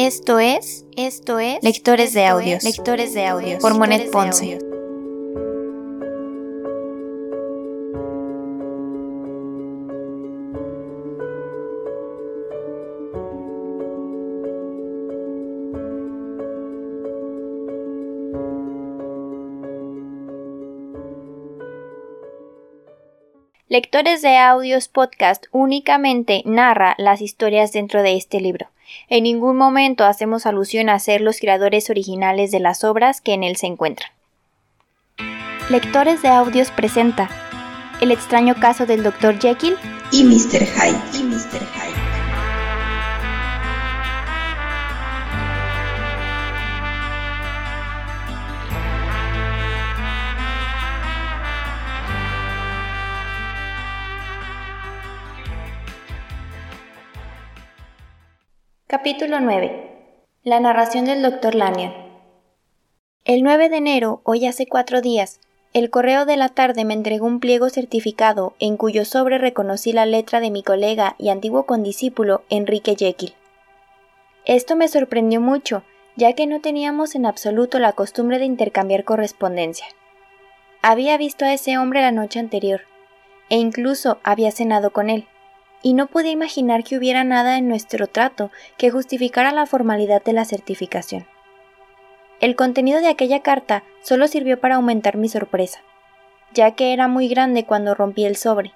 Esto es, esto es Lectores de Audios, Lectores de Audios por Monet Ponce. Lectores de Audios Podcast únicamente narra las historias dentro de este libro. En ningún momento hacemos alusión a ser los creadores originales de las obras que en él se encuentran. Lectores de Audios presenta El extraño caso del Dr. Jekyll y Mr. Hyde. Y Mr. Hyde. Capítulo 9. La narración del Dr. Lanyon. El 9 de enero, hoy hace cuatro días, el correo de la tarde me entregó un pliego certificado en cuyo sobre reconocí la letra de mi colega y antiguo condiscípulo Enrique Jekyll. Esto me sorprendió mucho, ya que no teníamos en absoluto la costumbre de intercambiar correspondencia. Había visto a ese hombre la noche anterior, e incluso había cenado con él y no podía imaginar que hubiera nada en nuestro trato que justificara la formalidad de la certificación. El contenido de aquella carta solo sirvió para aumentar mi sorpresa, ya que era muy grande cuando rompí el sobre.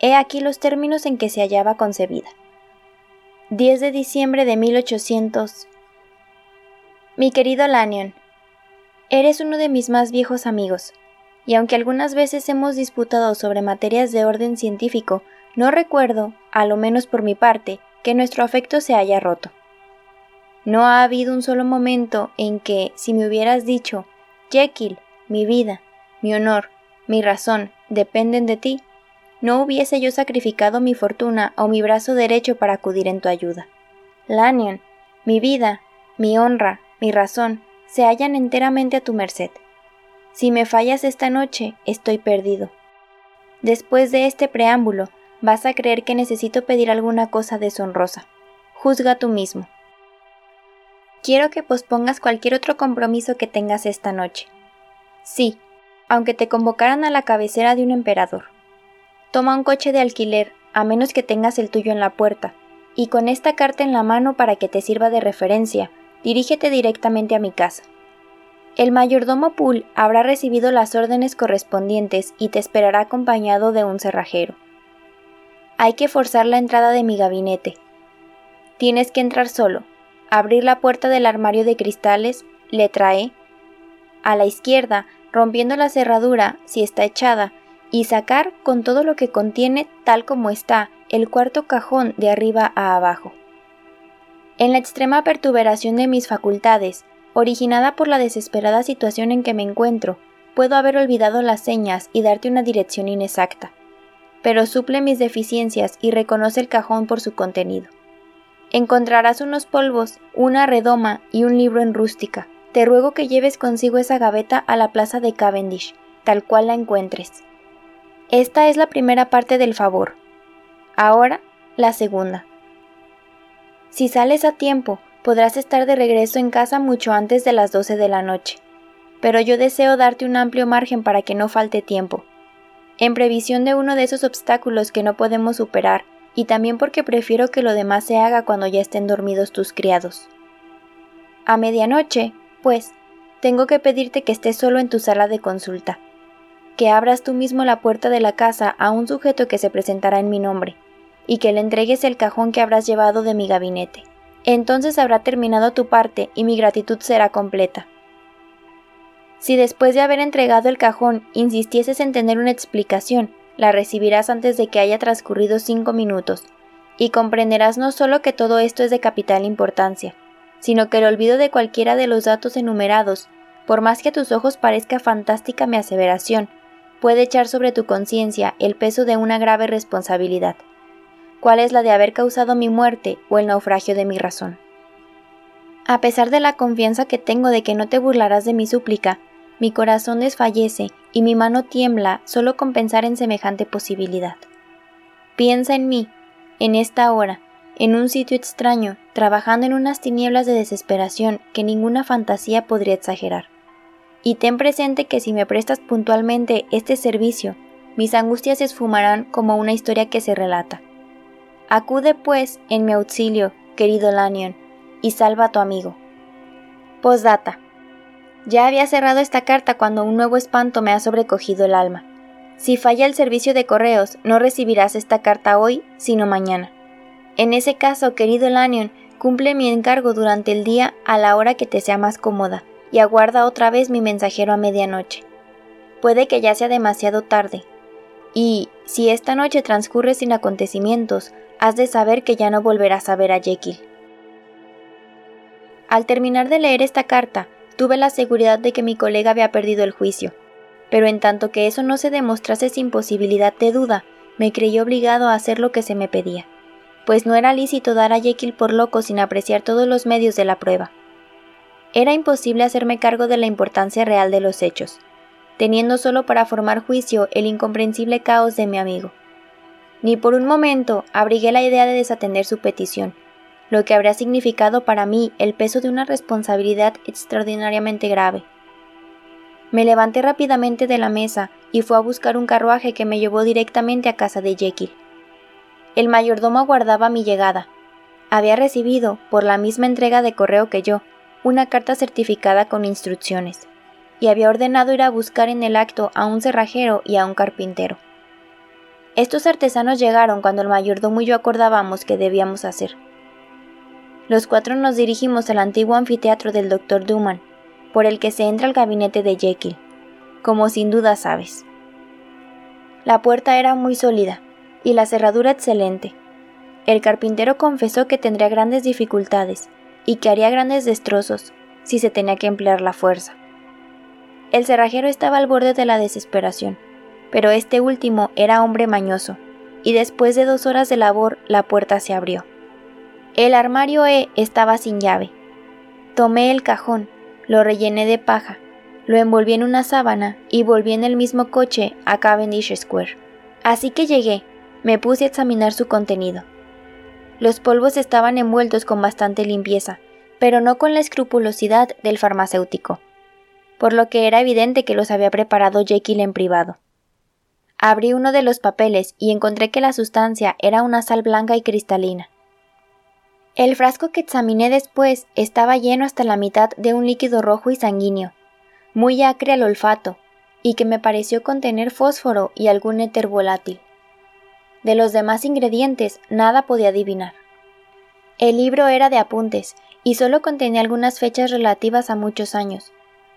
He aquí los términos en que se hallaba concebida. 10 de diciembre de 1800. Mi querido Lanyon, eres uno de mis más viejos amigos, y aunque algunas veces hemos disputado sobre materias de orden científico, no recuerdo, a lo menos por mi parte, que nuestro afecto se haya roto. No ha habido un solo momento en que, si me hubieras dicho, Jekyll, mi vida, mi honor, mi razón dependen de ti, no hubiese yo sacrificado mi fortuna o mi brazo derecho para acudir en tu ayuda. Lanyon, mi vida, mi honra, mi razón, se hallan enteramente a tu merced. Si me fallas esta noche, estoy perdido. Después de este preámbulo, vas a creer que necesito pedir alguna cosa deshonrosa. Juzga tú mismo. Quiero que pospongas cualquier otro compromiso que tengas esta noche. Sí, aunque te convocaran a la cabecera de un emperador. Toma un coche de alquiler, a menos que tengas el tuyo en la puerta, y con esta carta en la mano para que te sirva de referencia, dirígete directamente a mi casa. El mayordomo Poole habrá recibido las órdenes correspondientes y te esperará acompañado de un cerrajero. Hay que forzar la entrada de mi gabinete. Tienes que entrar solo, abrir la puerta del armario de cristales, letra E, a la izquierda, rompiendo la cerradura, si está echada, y sacar con todo lo que contiene, tal como está, el cuarto cajón de arriba a abajo. En la extrema perturbación de mis facultades, originada por la desesperada situación en que me encuentro, puedo haber olvidado las señas y darte una dirección inexacta pero suple mis deficiencias y reconoce el cajón por su contenido. Encontrarás unos polvos, una redoma y un libro en rústica. Te ruego que lleves consigo esa gaveta a la plaza de Cavendish, tal cual la encuentres. Esta es la primera parte del favor. Ahora, la segunda. Si sales a tiempo, podrás estar de regreso en casa mucho antes de las 12 de la noche. Pero yo deseo darte un amplio margen para que no falte tiempo en previsión de uno de esos obstáculos que no podemos superar, y también porque prefiero que lo demás se haga cuando ya estén dormidos tus criados. A medianoche, pues, tengo que pedirte que estés solo en tu sala de consulta, que abras tú mismo la puerta de la casa a un sujeto que se presentará en mi nombre, y que le entregues el cajón que habrás llevado de mi gabinete. Entonces habrá terminado tu parte y mi gratitud será completa. Si después de haber entregado el cajón insistieses en tener una explicación, la recibirás antes de que haya transcurrido cinco minutos, y comprenderás no solo que todo esto es de capital importancia, sino que el olvido de cualquiera de los datos enumerados, por más que a tus ojos parezca fantástica mi aseveración, puede echar sobre tu conciencia el peso de una grave responsabilidad, cuál es la de haber causado mi muerte o el naufragio de mi razón. A pesar de la confianza que tengo de que no te burlarás de mi súplica, mi corazón desfallece y mi mano tiembla solo con pensar en semejante posibilidad. Piensa en mí, en esta hora, en un sitio extraño, trabajando en unas tinieblas de desesperación que ninguna fantasía podría exagerar. Y ten presente que si me prestas puntualmente este servicio, mis angustias se esfumarán como una historia que se relata. Acude, pues, en mi auxilio, querido Lanyon, y salva a tu amigo. Postdata. Ya había cerrado esta carta cuando un nuevo espanto me ha sobrecogido el alma. Si falla el servicio de correos, no recibirás esta carta hoy, sino mañana. En ese caso, querido Lanyon, cumple mi encargo durante el día a la hora que te sea más cómoda y aguarda otra vez mi mensajero a medianoche. Puede que ya sea demasiado tarde. Y, si esta noche transcurre sin acontecimientos, has de saber que ya no volverás a ver a Jekyll. Al terminar de leer esta carta, tuve la seguridad de que mi colega había perdido el juicio, pero en tanto que eso no se demostrase sin posibilidad de duda, me creí obligado a hacer lo que se me pedía, pues no era lícito dar a Jekyll por loco sin apreciar todos los medios de la prueba. Era imposible hacerme cargo de la importancia real de los hechos, teniendo solo para formar juicio el incomprensible caos de mi amigo. Ni por un momento abrigué la idea de desatender su petición, lo que habría significado para mí el peso de una responsabilidad extraordinariamente grave. Me levanté rápidamente de la mesa y fui a buscar un carruaje que me llevó directamente a casa de Jekyll. El mayordomo aguardaba mi llegada. Había recibido, por la misma entrega de correo que yo, una carta certificada con instrucciones, y había ordenado ir a buscar en el acto a un cerrajero y a un carpintero. Estos artesanos llegaron cuando el mayordomo y yo acordábamos que debíamos hacer. Los cuatro nos dirigimos al antiguo anfiteatro del Dr. Duman, por el que se entra al gabinete de Jekyll, como sin duda sabes. La puerta era muy sólida y la cerradura excelente. El carpintero confesó que tendría grandes dificultades, y que haría grandes destrozos si se tenía que emplear la fuerza. El cerrajero estaba al borde de la desesperación, pero este último era hombre mañoso, y después de dos horas de labor la puerta se abrió. El armario E estaba sin llave. Tomé el cajón, lo rellené de paja, lo envolví en una sábana y volví en el mismo coche a Cavendish Square. Así que llegué, me puse a examinar su contenido. Los polvos estaban envueltos con bastante limpieza, pero no con la escrupulosidad del farmacéutico, por lo que era evidente que los había preparado Jekyll en privado. Abrí uno de los papeles y encontré que la sustancia era una sal blanca y cristalina. El frasco que examiné después estaba lleno hasta la mitad de un líquido rojo y sanguíneo, muy acre al olfato, y que me pareció contener fósforo y algún éter volátil. De los demás ingredientes nada podía adivinar. El libro era de apuntes y solo contenía algunas fechas relativas a muchos años,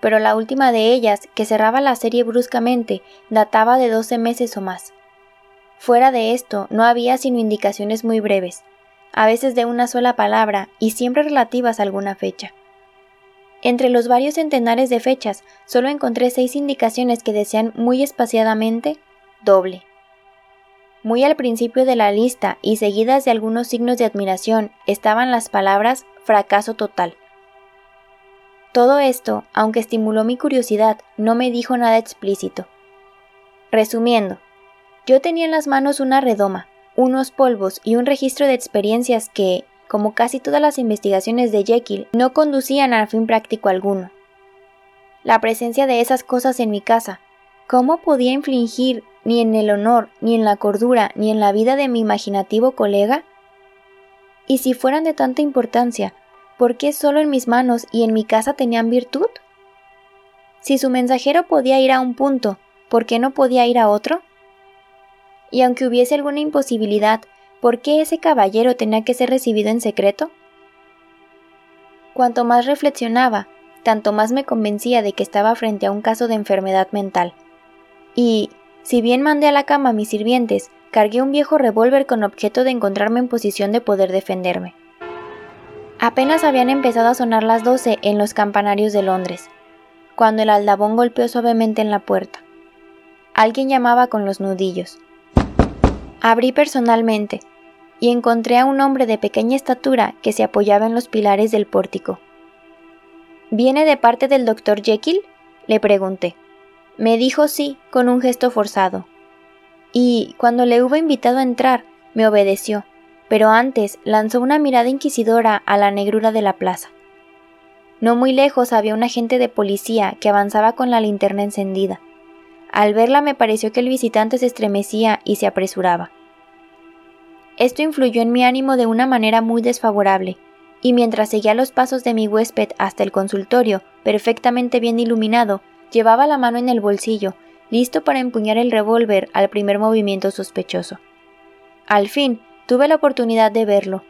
pero la última de ellas, que cerraba la serie bruscamente, databa de doce meses o más. Fuera de esto, no había sino indicaciones muy breves, a veces de una sola palabra y siempre relativas a alguna fecha. Entre los varios centenares de fechas, solo encontré seis indicaciones que decían muy espaciadamente doble. Muy al principio de la lista y seguidas de algunos signos de admiración estaban las palabras fracaso total. Todo esto, aunque estimuló mi curiosidad, no me dijo nada explícito. Resumiendo, yo tenía en las manos una redoma, unos polvos y un registro de experiencias que, como casi todas las investigaciones de Jekyll, no conducían a fin práctico alguno. La presencia de esas cosas en mi casa, ¿cómo podía infligir ni en el honor, ni en la cordura, ni en la vida de mi imaginativo colega? Y si fueran de tanta importancia, ¿por qué solo en mis manos y en mi casa tenían virtud? Si su mensajero podía ir a un punto, ¿por qué no podía ir a otro? Y aunque hubiese alguna imposibilidad, ¿por qué ese caballero tenía que ser recibido en secreto? Cuanto más reflexionaba, tanto más me convencía de que estaba frente a un caso de enfermedad mental. Y, si bien mandé a la cama a mis sirvientes, cargué un viejo revólver con objeto de encontrarme en posición de poder defenderme. Apenas habían empezado a sonar las doce en los campanarios de Londres, cuando el aldabón golpeó suavemente en la puerta. Alguien llamaba con los nudillos. Abrí personalmente y encontré a un hombre de pequeña estatura que se apoyaba en los pilares del pórtico. ¿Viene de parte del doctor Jekyll? le pregunté. Me dijo sí con un gesto forzado. Y, cuando le hubo invitado a entrar, me obedeció, pero antes lanzó una mirada inquisidora a la negrura de la plaza. No muy lejos había un agente de policía que avanzaba con la linterna encendida. Al verla me pareció que el visitante se estremecía y se apresuraba. Esto influyó en mi ánimo de una manera muy desfavorable, y mientras seguía los pasos de mi huésped hasta el consultorio, perfectamente bien iluminado, llevaba la mano en el bolsillo, listo para empuñar el revólver al primer movimiento sospechoso. Al fin, tuve la oportunidad de verlo.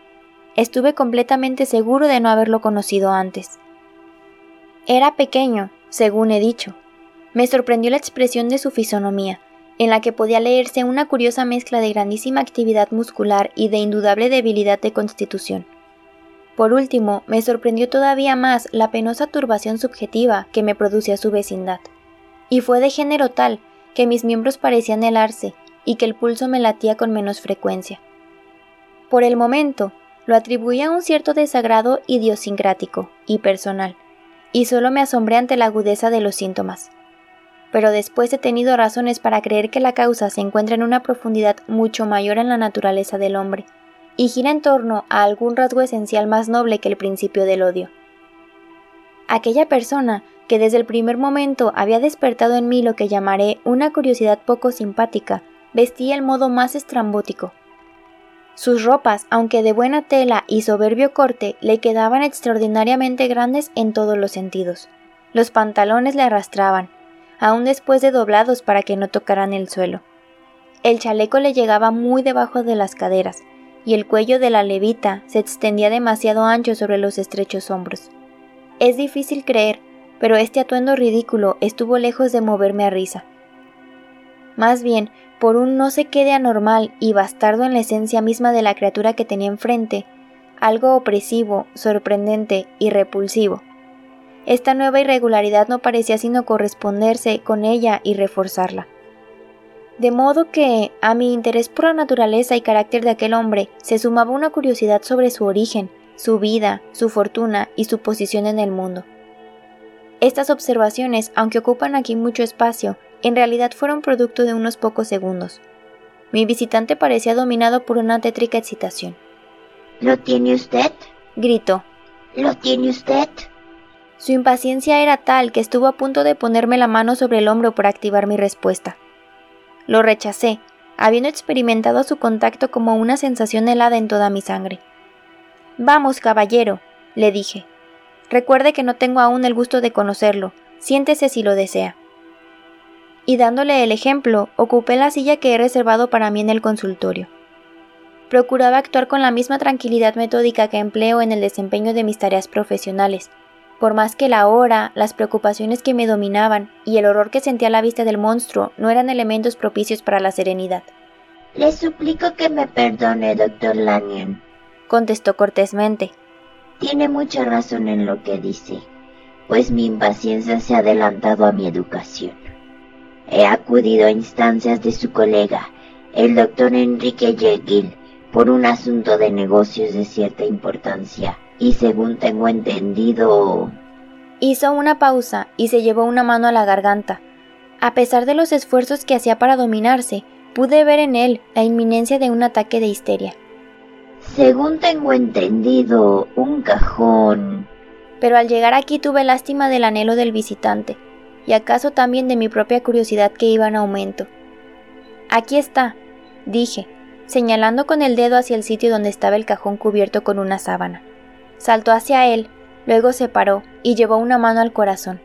Estuve completamente seguro de no haberlo conocido antes. Era pequeño, según he dicho. Me sorprendió la expresión de su fisonomía, en la que podía leerse una curiosa mezcla de grandísima actividad muscular y de indudable debilidad de constitución. Por último, me sorprendió todavía más la penosa turbación subjetiva que me producía su vecindad. Y fue de género tal que mis miembros parecían helarse y que el pulso me latía con menos frecuencia. Por el momento, lo atribuía a un cierto desagrado idiosincrático y personal, y solo me asombré ante la agudeza de los síntomas pero después he tenido razones para creer que la causa se encuentra en una profundidad mucho mayor en la naturaleza del hombre, y gira en torno a algún rasgo esencial más noble que el principio del odio. Aquella persona que desde el primer momento había despertado en mí lo que llamaré una curiosidad poco simpática, vestía el modo más estrambótico. Sus ropas, aunque de buena tela y soberbio corte, le quedaban extraordinariamente grandes en todos los sentidos. Los pantalones le arrastraban, aún después de doblados para que no tocaran el suelo. El chaleco le llegaba muy debajo de las caderas, y el cuello de la levita se extendía demasiado ancho sobre los estrechos hombros. Es difícil creer, pero este atuendo ridículo estuvo lejos de moverme a risa. Más bien, por un no sé qué de anormal y bastardo en la esencia misma de la criatura que tenía enfrente, algo opresivo, sorprendente y repulsivo. Esta nueva irregularidad no parecía sino corresponderse con ella y reforzarla. De modo que, a mi interés por la naturaleza y carácter de aquel hombre, se sumaba una curiosidad sobre su origen, su vida, su fortuna y su posición en el mundo. Estas observaciones, aunque ocupan aquí mucho espacio, en realidad fueron producto de unos pocos segundos. Mi visitante parecía dominado por una tétrica excitación. ¿Lo tiene usted? gritó. ¿Lo tiene usted? Su impaciencia era tal que estuvo a punto de ponerme la mano sobre el hombro para activar mi respuesta. Lo rechacé, habiendo experimentado su contacto como una sensación helada en toda mi sangre. Vamos, caballero, le dije. Recuerde que no tengo aún el gusto de conocerlo. Siéntese si lo desea. Y dándole el ejemplo, ocupé la silla que he reservado para mí en el consultorio. Procuraba actuar con la misma tranquilidad metódica que empleo en el desempeño de mis tareas profesionales, por más que la hora, las preocupaciones que me dominaban y el horror que sentía a la vista del monstruo no eran elementos propicios para la serenidad. Le suplico que me perdone, doctor Lanyon, contestó cortésmente. Tiene mucha razón en lo que dice, pues mi impaciencia se ha adelantado a mi educación. He acudido a instancias de su colega, el doctor Enrique Jekyll, por un asunto de negocios de cierta importancia y según tengo entendido... Hizo una pausa y se llevó una mano a la garganta. A pesar de los esfuerzos que hacía para dominarse, pude ver en él la inminencia de un ataque de histeria. Según tengo entendido, un cajón. Pero al llegar aquí tuve lástima del anhelo del visitante, y acaso también de mi propia curiosidad que iba en aumento. Aquí está, dije, señalando con el dedo hacia el sitio donde estaba el cajón cubierto con una sábana. Saltó hacia él, luego se paró y llevó una mano al corazón.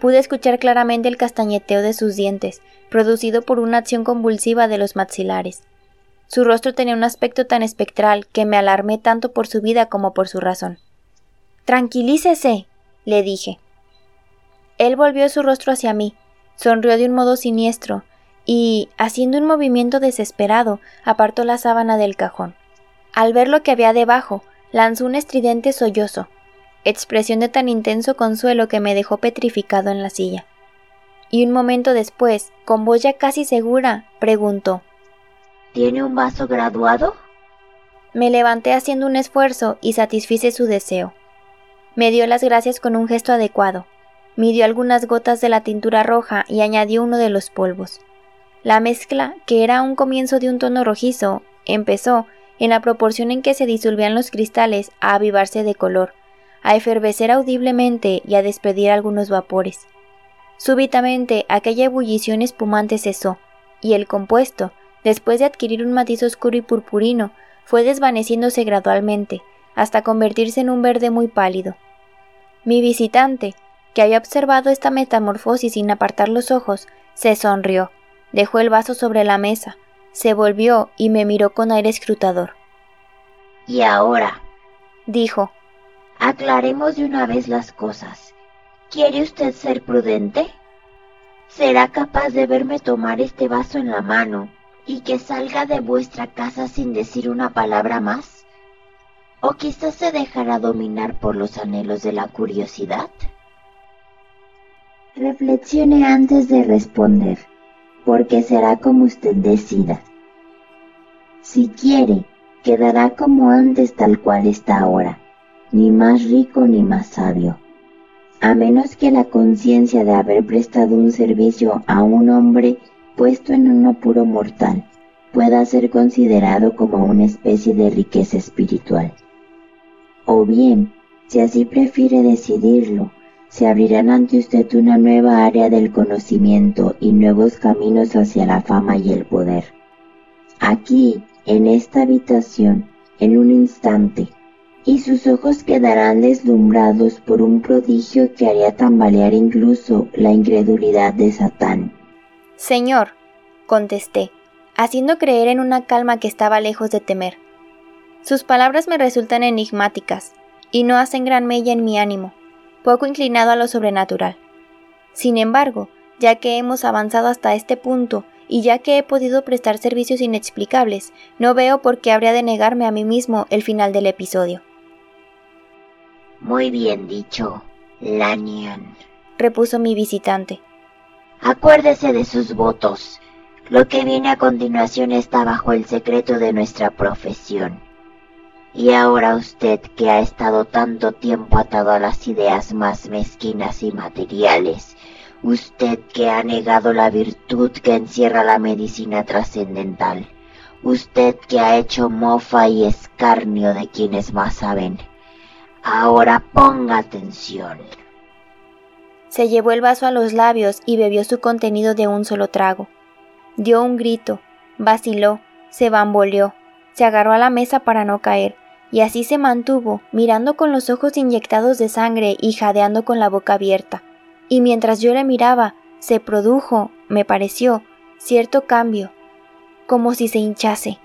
Pude escuchar claramente el castañeteo de sus dientes, producido por una acción convulsiva de los maxilares. Su rostro tenía un aspecto tan espectral que me alarmé tanto por su vida como por su razón. Tranquilícese, le dije. Él volvió su rostro hacia mí, sonrió de un modo siniestro, y, haciendo un movimiento desesperado, apartó la sábana del cajón. Al ver lo que había debajo, lanzó un estridente sollozo, expresión de tan intenso consuelo que me dejó petrificado en la silla. Y un momento después, con voz ya casi segura, preguntó ¿Tiene un vaso graduado? Me levanté haciendo un esfuerzo y satisfice su deseo. Me dio las gracias con un gesto adecuado, midió algunas gotas de la tintura roja y añadió uno de los polvos. La mezcla, que era un comienzo de un tono rojizo, empezó en la proporción en que se disolvían los cristales, a avivarse de color, a efervecer audiblemente y a despedir algunos vapores. Súbitamente aquella ebullición espumante cesó, y el compuesto, después de adquirir un matiz oscuro y purpurino, fue desvaneciéndose gradualmente, hasta convertirse en un verde muy pálido. Mi visitante, que había observado esta metamorfosis sin apartar los ojos, se sonrió, dejó el vaso sobre la mesa, se volvió y me miró con aire escrutador. Y ahora, dijo, aclaremos de una vez las cosas. ¿Quiere usted ser prudente? ¿Será capaz de verme tomar este vaso en la mano y que salga de vuestra casa sin decir una palabra más? ¿O quizás se dejará dominar por los anhelos de la curiosidad? Reflexione antes de responder, porque será como usted decida. Si quiere, quedará como antes tal cual está ahora, ni más rico ni más sabio, a menos que la conciencia de haber prestado un servicio a un hombre puesto en un apuro mortal pueda ser considerado como una especie de riqueza espiritual. O bien, si así prefiere decidirlo, se abrirán ante usted una nueva área del conocimiento y nuevos caminos hacia la fama y el poder. Aquí, en esta habitación, en un instante, y sus ojos quedarán deslumbrados por un prodigio que haría tambalear incluso la incredulidad de Satán. Señor, contesté, haciendo creer en una calma que estaba lejos de temer. Sus palabras me resultan enigmáticas y no hacen gran mella en mi ánimo, poco inclinado a lo sobrenatural. Sin embargo, ya que hemos avanzado hasta este punto y ya que he podido prestar servicios inexplicables, no veo por qué habría de negarme a mí mismo el final del episodio. Muy bien dicho, Lanyon, repuso mi visitante. Acuérdese de sus votos. Lo que viene a continuación está bajo el secreto de nuestra profesión. Y ahora usted que ha estado tanto tiempo atado a las ideas más mezquinas y materiales, usted que ha negado la virtud que encierra la medicina trascendental, usted que ha hecho mofa y escarnio de quienes más saben, ahora ponga atención. Se llevó el vaso a los labios y bebió su contenido de un solo trago. Dio un grito, vaciló, se bamboleó, se agarró a la mesa para no caer, y así se mantuvo, mirando con los ojos inyectados de sangre y jadeando con la boca abierta. Y mientras yo le miraba, se produjo, me pareció, cierto cambio, como si se hinchase.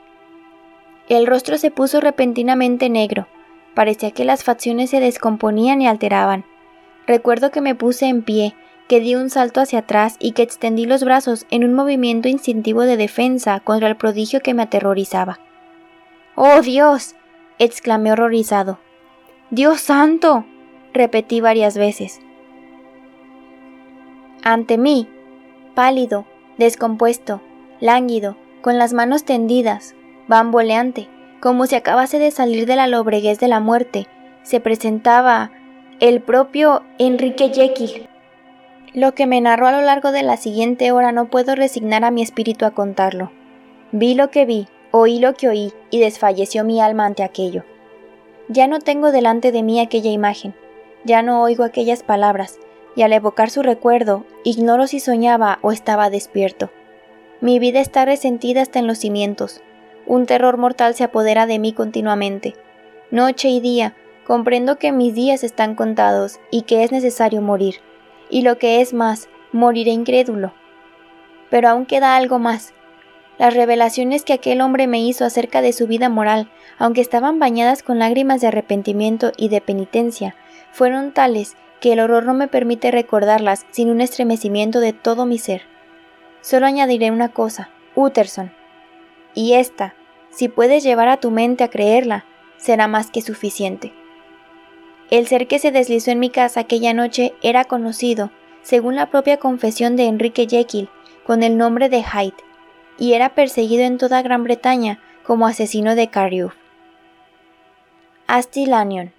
El rostro se puso repentinamente negro, parecía que las facciones se descomponían y alteraban. Recuerdo que me puse en pie, que di un salto hacia atrás y que extendí los brazos en un movimiento instintivo de defensa contra el prodigio que me aterrorizaba. ¡Oh Dios! Exclamé horrorizado. Dios santo. repetí varias veces. Ante mí, pálido, descompuesto, lánguido, con las manos tendidas, bamboleante, como si acabase de salir de la lobreguez de la muerte, se presentaba el propio Enrique Jekyll. Lo que me narró a lo largo de la siguiente hora no puedo resignar a mi espíritu a contarlo. Vi lo que vi, Oí lo que oí y desfalleció mi alma ante aquello. Ya no tengo delante de mí aquella imagen, ya no oigo aquellas palabras, y al evocar su recuerdo, ignoro si soñaba o estaba despierto. Mi vida está resentida hasta en los cimientos. Un terror mortal se apodera de mí continuamente. Noche y día, comprendo que mis días están contados y que es necesario morir. Y lo que es más, moriré incrédulo. Pero aún queda algo más, las revelaciones que aquel hombre me hizo acerca de su vida moral, aunque estaban bañadas con lágrimas de arrepentimiento y de penitencia, fueron tales que el horror no me permite recordarlas sin un estremecimiento de todo mi ser. Solo añadiré una cosa, Utterson. Y esta, si puedes llevar a tu mente a creerla, será más que suficiente. El ser que se deslizó en mi casa aquella noche era conocido, según la propia confesión de Enrique Jekyll, con el nombre de Hyde, y era perseguido en toda Gran Bretaña como asesino de Cariuf. Asti Lanyon